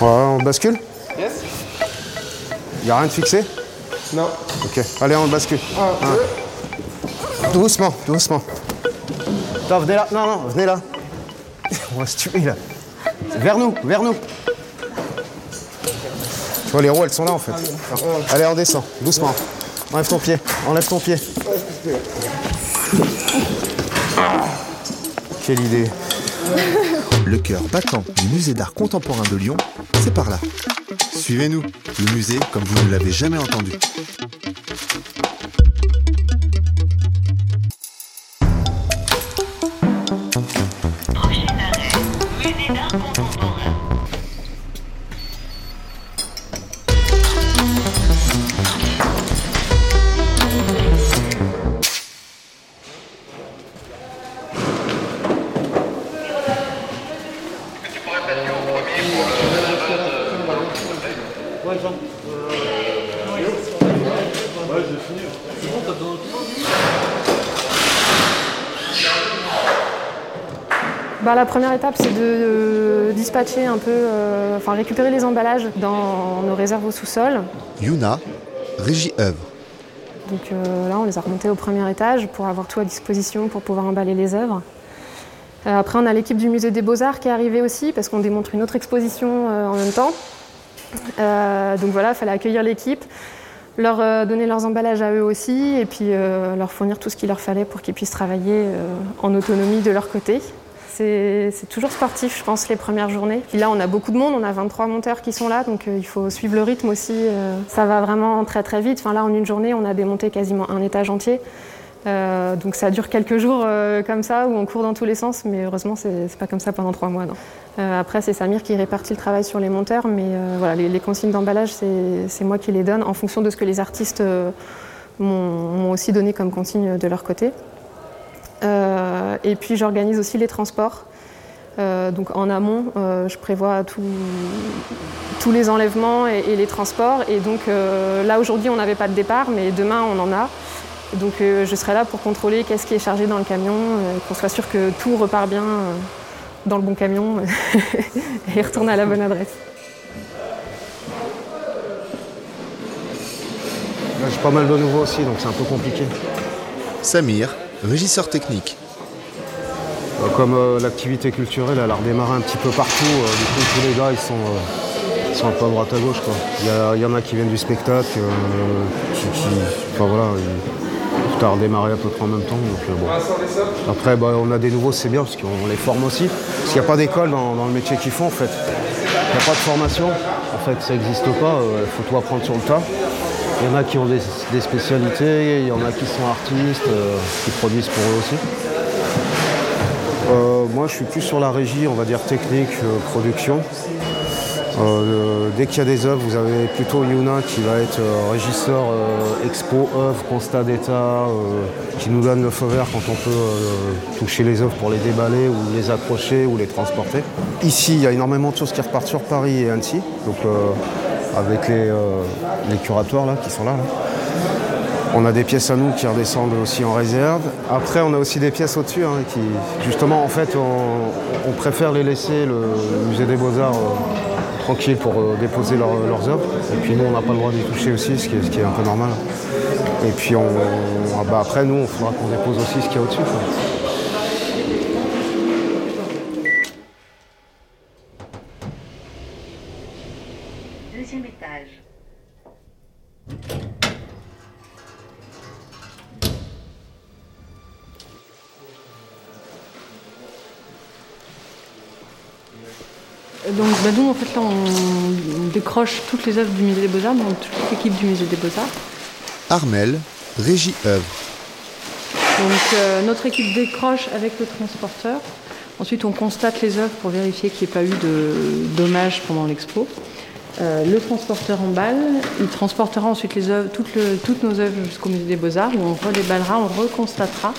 Ouais, on bascule Yes Y a rien de fixé Non. Ok, allez, on le bascule. Un, Un. deux. Doucement, doucement. Attends, venez là. Non, non, venez là. On va se tuer là. Vers nous, vers nous. Tu vois, les roues, elles sont là en fait. Allez, on descend, doucement. Enlève ton pied, enlève ton pied. Quelle idée. Le cœur battant du musée d'art contemporain de Lyon, c'est par là. Suivez-nous, le musée comme vous ne l'avez jamais entendu. Bah, la première étape, c'est de dispatcher un peu, euh, enfin récupérer les emballages dans nos réserves au sous-sol. Yuna, régie œuvre. Donc euh, là, on les a remontés au premier étage pour avoir tout à disposition pour pouvoir emballer les œuvres. Euh, après, on a l'équipe du musée des Beaux-Arts qui est arrivée aussi parce qu'on démontre une autre exposition en même temps. Euh, donc voilà, il fallait accueillir l'équipe, leur euh, donner leurs emballages à eux aussi et puis euh, leur fournir tout ce qu'il leur fallait pour qu'ils puissent travailler en autonomie de leur côté. C'est toujours sportif, je pense, les premières journées. Puis là, on a beaucoup de monde, on a 23 monteurs qui sont là, donc il faut suivre le rythme aussi. ça va vraiment très très vite. Enfin, là, en une journée, on a démonté quasiment un étage entier. Donc ça dure quelques jours comme ça, où on court dans tous les sens, mais heureusement, c'est pas comme ça pendant trois mois. Euh, après, c'est Samir qui répartit le travail sur les monteurs, mais euh, voilà, les, consignes d'emballage, c'est moi qui les donne en fonction de ce que les artistes euh, m'ont aussi donné comme consigne de leur côté. Et puis j'organise aussi les transports. Donc en amont, je prévois tous les enlèvements et, et les transports. Et donc là aujourd'hui, on n'avait pas de départ, mais demain, on en a. Donc je serai là pour contrôler qu'est-ce qui est chargé dans le camion, qu'on soit sûr que tout repart bien dans le bon camion et retourne à la bonne adresse. J'ai pas mal de nouveaux aussi, donc c'est un peu compliqué. Samir, régisseur technique. Euh, Comme euh, l'activité culturelle, elle a redémarré un petit peu partout, euh, du coup tous les gars ils sont, euh, ils sont un peu à droite à gauche. Quoi. Il, y en a qui viennent du spectacle, euh, qui, qui- enfin voilà, ils- tout a redémarré à peu près en même temps. Donc, euh, bon. Après bah, on a des nouveaux, c'est bien parce qu'on les forme aussi. Parce qu'il n'y a pas d'école dans, le métier qu'ils font en fait. Il n'y a pas de formation, en fait ça n'existe pas, il faut tout apprendre sur le tas. Il y en a qui ont des, spécialités, il y en a qui sont artistes, euh, qui produisent pour eux aussi. Euh, moi, je suis plus sur la régie, on va dire technique, euh, production. Euh, dès qu'il y a des œuvres, vous avez plutôt Yuna qui va être euh, régisseur euh, expo, œuvres, constat d'état, euh, qui nous donne le feu vert quand on peut euh, toucher les œuvres pour les déballer ou les accrocher ou les transporter. Ici, il y a énormément de choses qui repartent sur Paris et Annecy, donc euh, avec les, euh, curatoires là, qui sont là. On a des pièces à nous qui redescendent aussi en réserve. Après, on a aussi des pièces au-dessus hein, qui, justement, en fait, on, préfère les laisser le musée des Beaux-Arts euh, pour euh, déposer leurs- leurs œuvres. Et puis nous, on n'a pas le droit d'y toucher aussi, ce qui est, un peu normal. Et puis on, ah bah, après, nous, il faudra qu'on dépose aussi ce qu'il y a au-dessus. Deuxième étage. Donc bah, nous, en fait, là, on décroche toutes les œuvres du Musée des Beaux-Arts, donc toute l'équipe du Musée des Beaux-Arts. Armel, régie œuvre. Donc euh, notre équipe décroche avec le transporteur. Ensuite, on constate les œuvres pour vérifier qu'il n'y ait pas eu de dommages pendant l'expo. Euh, le transporteur emballe. Il transportera ensuite les œuvres, toutes, le- toutes nos œuvres jusqu'au Musée des Beaux-Arts où on redéballera, on reconstatera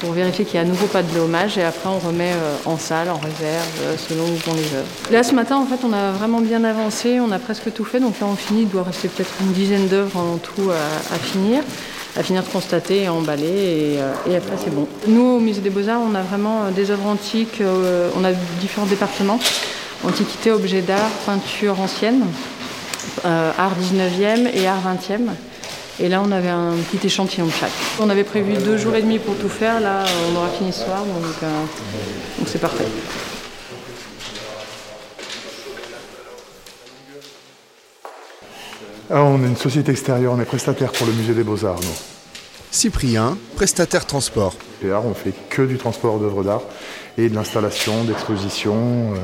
pour vérifier qu'il n'y a à nouveau pas de dommages et après on remet euh, en salle, en réserve, euh, selon où vont les œuvres. Là ce matin en fait on a vraiment bien avancé, on a presque tout fait, donc là on finit, il doit rester peut-être une dizaine d'œuvres en tout à, à finir, à finir de constater et emballer et, euh, et après c'est bon. Nous au Musée des Beaux-Arts on a vraiment euh, des œuvres antiques, euh, on a différents départements. Antiquité, objets d'art, peinture ancienne, euh, art 19e et art 20e. Et là, on avait un petit échantillon de chaque. On avait prévu deux jours et demi pour tout faire. Là, on aura fini ce soir, donc euh, c'est parfait. Ah, on est une société extérieure, on est prestataire pour le musée des Beaux-Arts, nous. Cyprien, prestataire transport. Et on fait que du transport d'œuvres d'art et de l'installation, d'exposition. euh,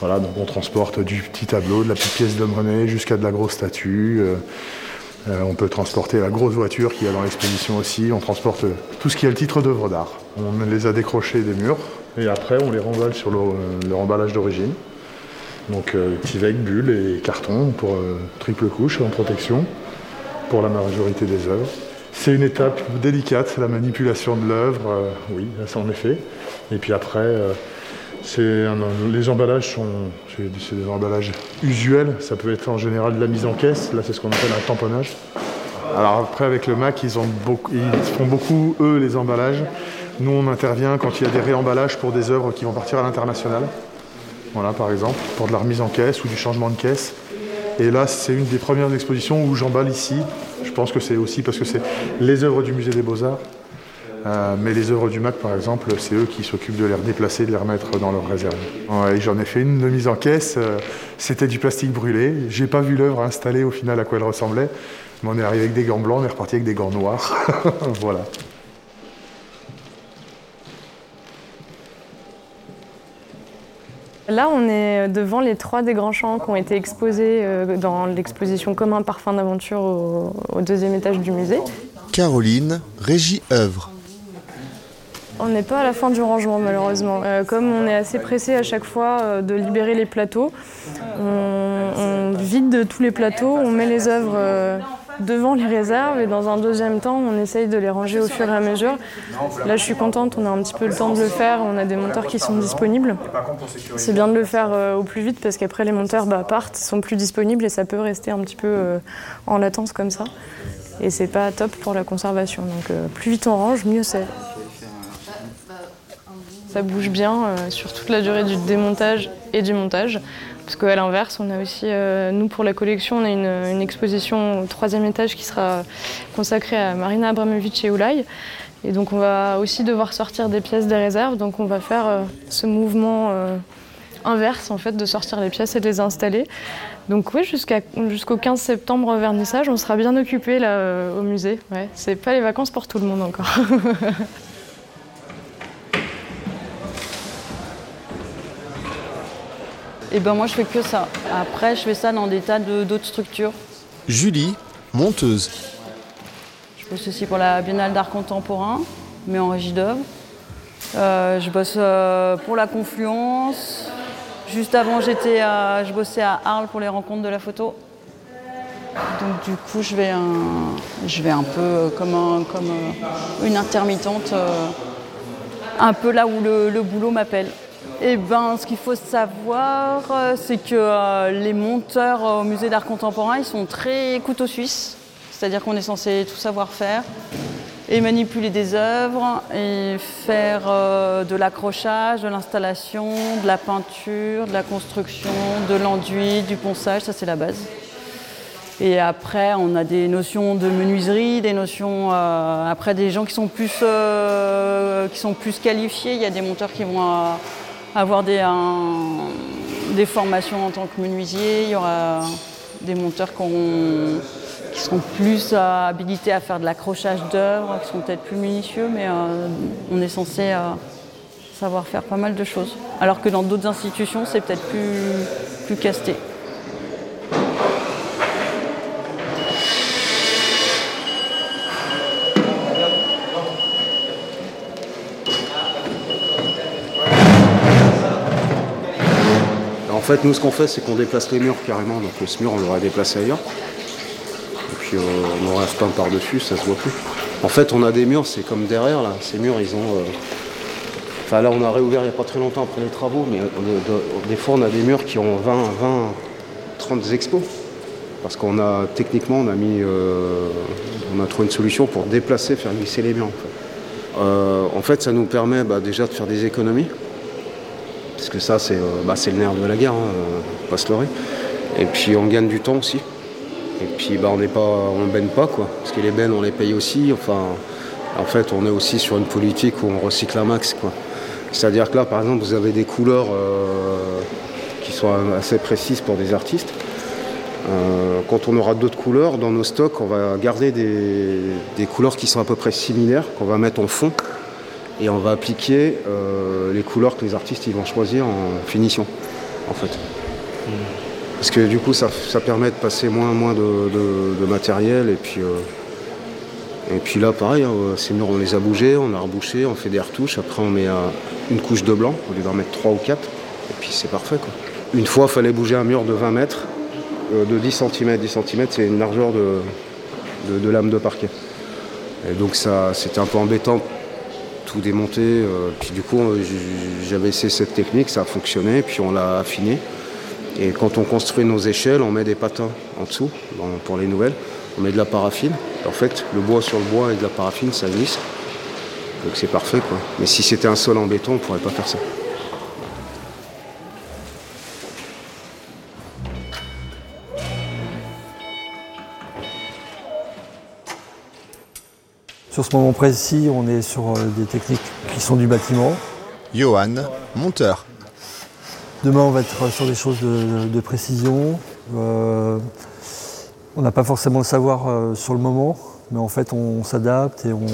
voilà, donc on transporte du petit tableau, de la petite pièce de monnaie jusqu'à de la grosse statue. euh, euh, on peut transporter la grosse voiture qu'il y a dans l'exposition aussi. On transporte tout ce qui est le titre d'œuvre d'art. On les a décrochés des murs et après on les remballe sur leur, euh, emballage d'origine. Donc euh, Tivec, bulle et carton pour euh, triple couche en protection pour la majorité des œuvres. C'est une étape délicate, la manipulation de l'œuvre, oui, ça en effet. Et puis après, les emballages sont c'est des emballages usuels. Ça peut être en général de la mise en caisse. Là, c'est ce qu'on appelle un tamponnage. Alors après, avec le Mac, ils, ils font beaucoup, eux, les emballages. Nous, on intervient quand il y a des réemballages pour des œuvres qui vont partir à l'international. Voilà, par exemple, pour de la remise en caisse ou du changement de caisse. Et là, c'est une des premières expositions où j'emballe ici. Je pense que c'est aussi parce que c'est les œuvres du musée des Beaux-Arts. Euh, mais les œuvres du MAC, par exemple, c'est eux qui s'occupent de les redéplacer, de les remettre dans leur réserve. Ouais, J'en ai fait une de mise en caisse. euh, C'était du plastique brûlé. J'ai pas vu l'œuvre installée au final à quoi elle ressemblait. Mais on est arrivé avec des gants blancs, on est reparti avec des gants noirs. voilà. Là, on est devant les trois des grands champs qui ont été exposés euh, dans l'exposition Commun Parfum d'aventure au, au deuxième étage du musée. Caroline, régie œuvre. On n'est pas à la fin du rangement malheureusement. Euh, comme on est assez pressé à chaque fois euh, de libérer les plateaux, on, vide tous les plateaux, on met les œuvres euh, devant les réserves et dans un deuxième temps on essaye de les ranger au fur et à mesure. Là je suis contente, on a un petit peu le temps de le faire, on a des monteurs qui sont disponibles. C'est bien de le faire au plus vite parce qu'après les monteurs bah, partent, sont plus disponibles et ça peut rester un petit peu en latence comme ça. Et c'est pas top pour la conservation. Donc plus vite on range, mieux c'est. Ça bouge bien euh, sur toute la durée du démontage et du montage. Parce qu'à l'inverse, on a aussi, euh, nous pour la collection, on a une, exposition au troisième étage qui sera consacrée à Marina Abramovic et Oulay. Et donc on va aussi devoir sortir des pièces des réserves. Donc on va faire euh, ce mouvement inverse en fait, de sortir les pièces et de les installer. Donc oui, jusqu'au 15 septembre vernissage, on sera bien occupé là au musée. Ouais, c'est pas les vacances pour tout le monde encore. Et ben moi je fais que ça. Après je fais ça dans des tas de- d'autres structures. Julie, monteuse. Je bosse aussi pour la Biennale d'art contemporain, mais en régie d'œuvre. Euh, je bosse euh, pour la Confluence. Juste avant j'étais à- je bossais à Arles pour les rencontres de la photo. Donc du coup je vais un, je vais un peu euh, comme, un- comme une intermittente, un peu là où le, le boulot m'appelle. Eh ben, ce qu'il faut savoir, euh, c'est que euh, les monteurs euh, au musée d'art contemporain, ils sont très couteau suisse. C'est-à-dire qu'on est censé tout savoir faire et manipuler des œuvres et faire de l'accrochage, de l'installation, de la peinture, de la construction, de l'enduit, du ponçage, ça c'est la base. Et après, on a des notions de menuiserie, des notions. après, des gens qui sont plus, qui sont plus qualifiés. Il y a des monteurs qui vont avoir des, des formations en tant que menuisier. Il y aura des monteurs qui, seront plus habilités à faire de l'accrochage d'œuvres, qui seront peut-être plus minutieux, mais euh, on est censé euh, savoir faire pas mal de choses. Alors que dans d'autres institutions, c'est peut-être plus, plus casté. Fait, nous, ce qu'on fait, c'est qu'on déplace les murs carrément. Donc, ce mur, on l'aurait déplacé ailleurs. Et puis, euh, on aurait repeint par-dessus, ça se voit plus. En fait, on a des murs, c'est comme derrière, là. Ces murs, ils ont. euh, Enfin, là, on a réouvert il n'y a pas très longtemps après les travaux, mais de- des fois, on a des murs qui ont 20, 20, 30 expos. Parce qu'on a, techniquement, on a mis. euh, on a trouvé une solution pour déplacer, faire glisser les murs. En fait, Euh, en fait ça nous permet bah, déjà de faire des économies. Parce que ça c'est euh, bah, c'est le nerf de la guerre, hein, pas se leurrer. Et puis on gagne du temps aussi. Et puis bah, on n'est pas, pas quoi, parce que les bennes on les paye aussi. Enfin, en fait on est aussi sur une politique où on recycle un max quoi. C'est-à-dire que là par exemple vous avez des couleurs euh, qui sont assez précises pour des artistes. Euh, quand on aura d'autres couleurs dans nos stocks, on va garder des couleurs qui sont à peu près similaires, qu'on va mettre en fond, et on va appliquer euh, les couleurs que les artistes ils vont choisir en finition, en fait. Parce que du coup, ça, ça permet de passer moins, moins de, matériel, et puis, euh, et puis là, pareil, hein, ces murs, on les a bougés, on a rebouché, on fait des retouches, après on met euh, une couche de blanc, au lieu d'en mettre 3 ou 4, et puis c'est parfait. Quoi. Une fois, il fallait bouger un mur de 20 mètres, euh, de 10 cm. 10 cm, c'est une largeur de, de, de lame de parquet. Et donc ça, c'était un peu embêtant, tout démonter. euh, puis du coup, euh, j'avais essayé cette technique, ça a fonctionné, puis on l'a affiné. Et quand on construit nos échelles, on met des patins en dessous, pour les nouvelles. On met de la paraffine. En fait, le bois sur le bois et de la paraffine, ça glisse. Donc c'est parfait. Mais si c'était un sol en béton, on pourrait pas faire ça. Sur ce moment précis, on est sur euh, des techniques qui sont du bâtiment. Johan, monteur. Demain, on va être sur des choses de, de précision. Euh, on n'a pas forcément le savoir euh, sur le moment, mais en fait, on, s'adapte et on,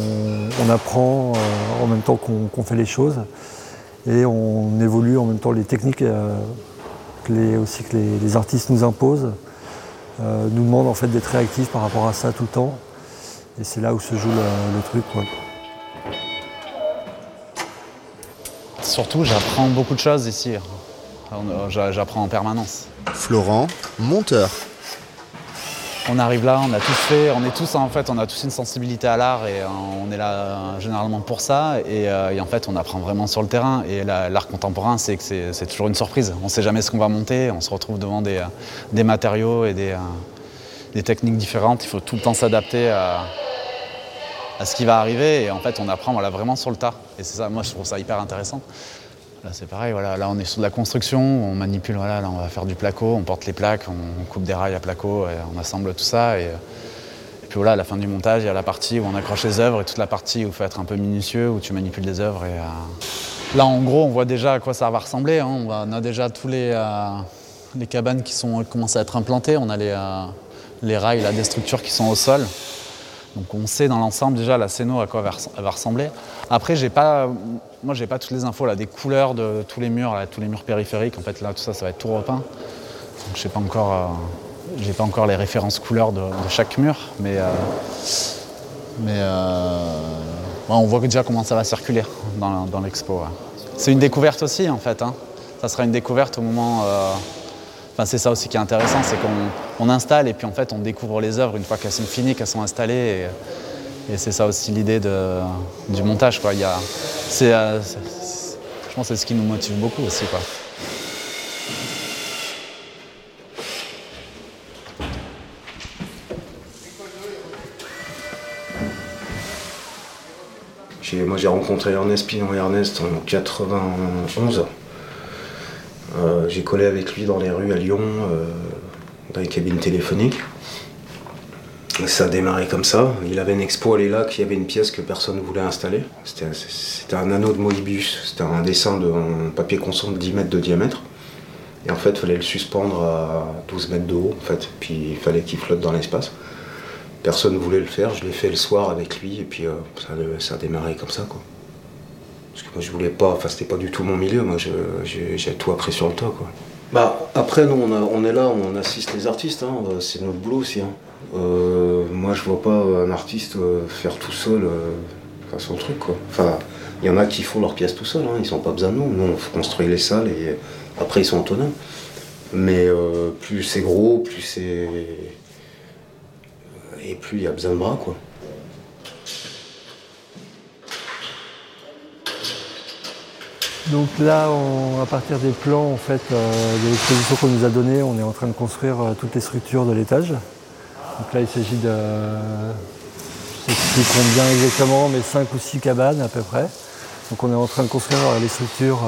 on apprend euh, en même temps qu'on fait les choses. Et on évolue en même temps les techniques euh, que les, aussi que les, les artistes nous imposent, euh, nous demandent en fait d'être réactifs par rapport à ça tout le temps. Et c'est là où se joue le, le truc. quoi. Surtout, j'apprends beaucoup de choses ici. J'a- J'apprends en permanence. Florent, monteur. On arrive là, on a tous fait, on est tous en fait, on a tous une sensibilité à l'art et euh, on est là euh, généralement pour ça. Et, euh, et en fait, on apprend vraiment sur le terrain. Et la- l'art contemporain, c'est que c'est toujours une surprise. On ne sait jamais ce qu'on va monter. On se retrouve devant des, euh, des matériaux et des, euh, des techniques différentes. Il faut tout le temps s'adapter à, à ce qui va arriver. Et en fait, on apprend vraiment sur le tas. Et c'est ça, moi, je trouve ça hyper intéressant. Là, c'est pareil, voilà, là on est sur de la construction, on manipule, voilà, là on va faire du placo, on porte les plaques, on coupe des rails à placo, et on assemble tout ça. Et, puis voilà, à la fin du montage, il y a la partie où on accroche les œuvres et toute la partie où il faut être un peu minutieux, où tu manipules des œuvres. Et, euh, Là, en gros, on voit déjà à quoi ça va ressembler. hein. On, va- a déjà tous les, euh, les cabanes qui sont commencent à être implantées. On euh, les rails, là, des structures qui sont au sol. Donc on sait dans l'ensemble déjà la scéno à quoi elle va, ressembler. Après, j'ai pas, moi j'ai pas toutes les infos là, des couleurs de tous les murs, tous les murs périphériques. En fait, là tout ça, ça va être tout repeint. Donc je pas encore, euh, pas encore les références couleurs de, chaque mur, mais euh, euh, on voit déjà comment ça va circuler dans, l'expo. C'est une découverte aussi en fait. hein. Ça sera une découverte au moment. Enfin, c'est ça aussi qui est intéressant, c'est qu'on on installe et puis en fait on découvre les œuvres une fois qu'elles sont finies, qu'elles sont installées. Et, c'est ça aussi l'idée du montage. Il y a, euh, je pense que c'est ce qui nous motive beaucoup aussi. Moi j'ai rencontré Ernest Pinon et Ernest en 91. Euh, j'ai collé avec lui dans les rues à Lyon, euh, dans les cabines téléphoniques. Ça a démarré comme ça. Il avait une expo à l'ELAC, il y avait une pièce que personne ne voulait installer. C'était un anneau de Moebius, c'était un dessin de papier constant de 10 mètres de diamètre. Et en fait, il fallait le suspendre à 12 mètres de haut, en fait. Puis il fallait qu'il flotte dans l'espace. Personne ne voulait le faire, je l'ai fait le soir avec lui, et puis euh, ça, ça a démarré comme ça, quoi. Parce que moi, je voulais pas, enfin, c'était pas du tout mon milieu, moi, j'ai tout appris sur le tas, quoi. Bah, après, nous, on, est là, on assiste les artistes, hein, c'est notre boulot aussi. hein. Euh, moi, je vois pas un artiste euh, faire tout seul euh, son truc, quoi. Enfin, il y en a qui font leur pièce tout seul, hein, ils ont pas besoin de nous. Nous, on construit les salles et après, ils sont autonomes. Mais euh, plus c'est gros, plus c'est. Et plus il y a besoin de bras, quoi. Donc là, à partir des plans en fait, euh, de l'exposition qu'on nous a donnée, on est en train de construire euh, toutes les structures de l'étage. Donc là, il s'agit de, je sais plus combien exactement, mais 5 ou 6 cabanes à peu près. Donc on est en train de construire euh, les structures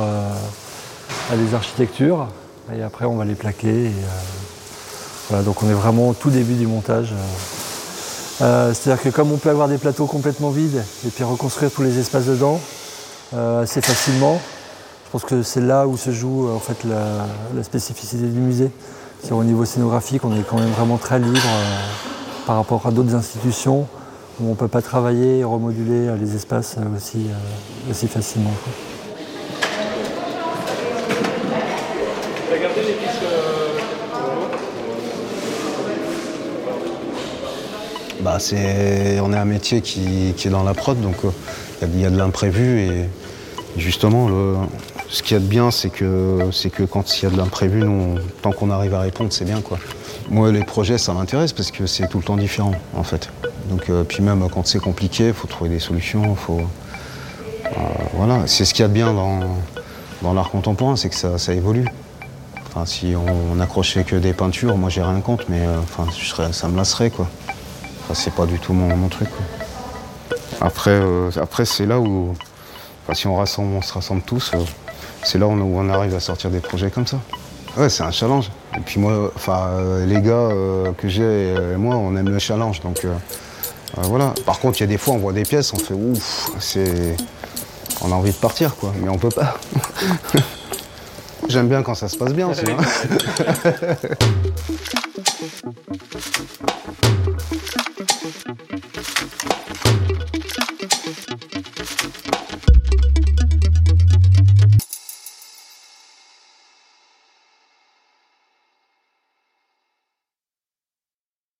à des architectures. Et après, on va les plaquer. Voilà, donc on est vraiment au tout début du montage. C'est-à-dire que comme on peut avoir des plateaux complètement vides et puis reconstruire tous les espaces dedans assez facilement, pense que c'est là où se joue en fait la, spécificité du musée. Au niveau scénographique, on est quand même vraiment très libre par rapport à d'autres institutions où on ne peut pas travailler et remoduler les espaces aussi, facilement. Bah, on est un métier qui, est dans la prod, donc il y, a de l'imprévu et justement, ce qu'il y a de bien, c'est que, que quand il y a de l'imprévu, tant qu'on arrive à répondre, c'est bien. Quoi. Moi, les projets, ça m'intéresse parce que c'est tout le temps différent, en fait. Donc, euh, puis même quand c'est compliqué, il faut trouver des solutions. Faut, euh, voilà, c'est ce qu'il y a de bien dans, l'art contemporain, c'est que ça, évolue. Enfin, si on, n'accrochait que des peintures, moi j'ai rien contre, mais euh, enfin, ça me lasserait quoi. c'est pas du tout mon, truc. Après, après c'est là où, si on, rassemble, on se rassemble tous, c'est là où on arrive à sortir des projets comme ça. Ouais, c'est un challenge. Et puis moi, enfin, euh, les gars euh, que j'ai et moi, on aime le challenge. Donc euh, voilà. Par contre, il y a des fois, on voit des pièces, on fait ouf, c'est. On a envie de partir, quoi, mais on peut pas. J'aime bien quand ça se passe bien aussi. Hein.